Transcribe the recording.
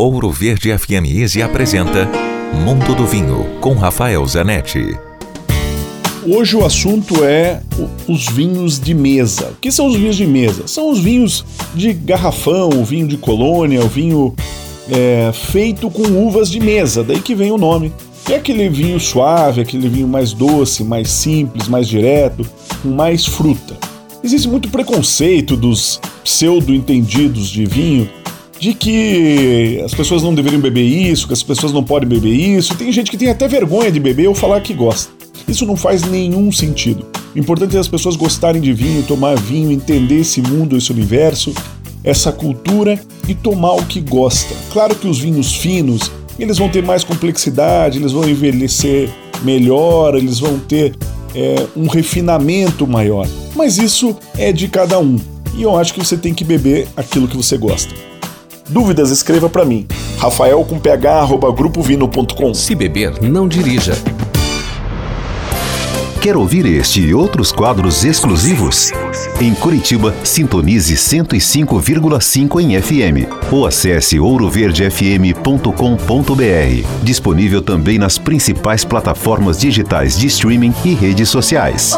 Ouro Verde FM Easy apresenta Mundo do Vinho com Rafael Zanetti. Hoje o assunto é os vinhos de mesa. O que são os vinhos de mesa? São os vinhos de garrafão, o vinho de colônia, o vinho é, feito com uvas de mesa, daí que vem o nome. É aquele vinho suave, aquele vinho mais doce, mais simples, mais direto, com mais fruta. Existe muito preconceito dos pseudo-entendidos de vinho de que as pessoas não deveriam beber isso, que as pessoas não podem beber isso. Tem gente que tem até vergonha de beber ou falar que gosta. Isso não faz nenhum sentido. O importante é as pessoas gostarem de vinho, tomar vinho, entender esse mundo, esse universo, essa cultura e tomar o que gosta. Claro que os vinhos finos, eles vão ter mais complexidade, eles vão envelhecer melhor, eles vão ter é, um refinamento maior. Mas isso é de cada um. E eu acho que você tem que beber aquilo que você gosta. Dúvidas, escreva para mim. Rafael com ph, arroba grupovino.com. Se beber, não dirija. Quer ouvir este e outros quadros exclusivos? Em Curitiba, sintonize 105,5 em FM ou acesse ouroverdefm.com.br. Disponível também nas principais plataformas digitais de streaming e redes sociais.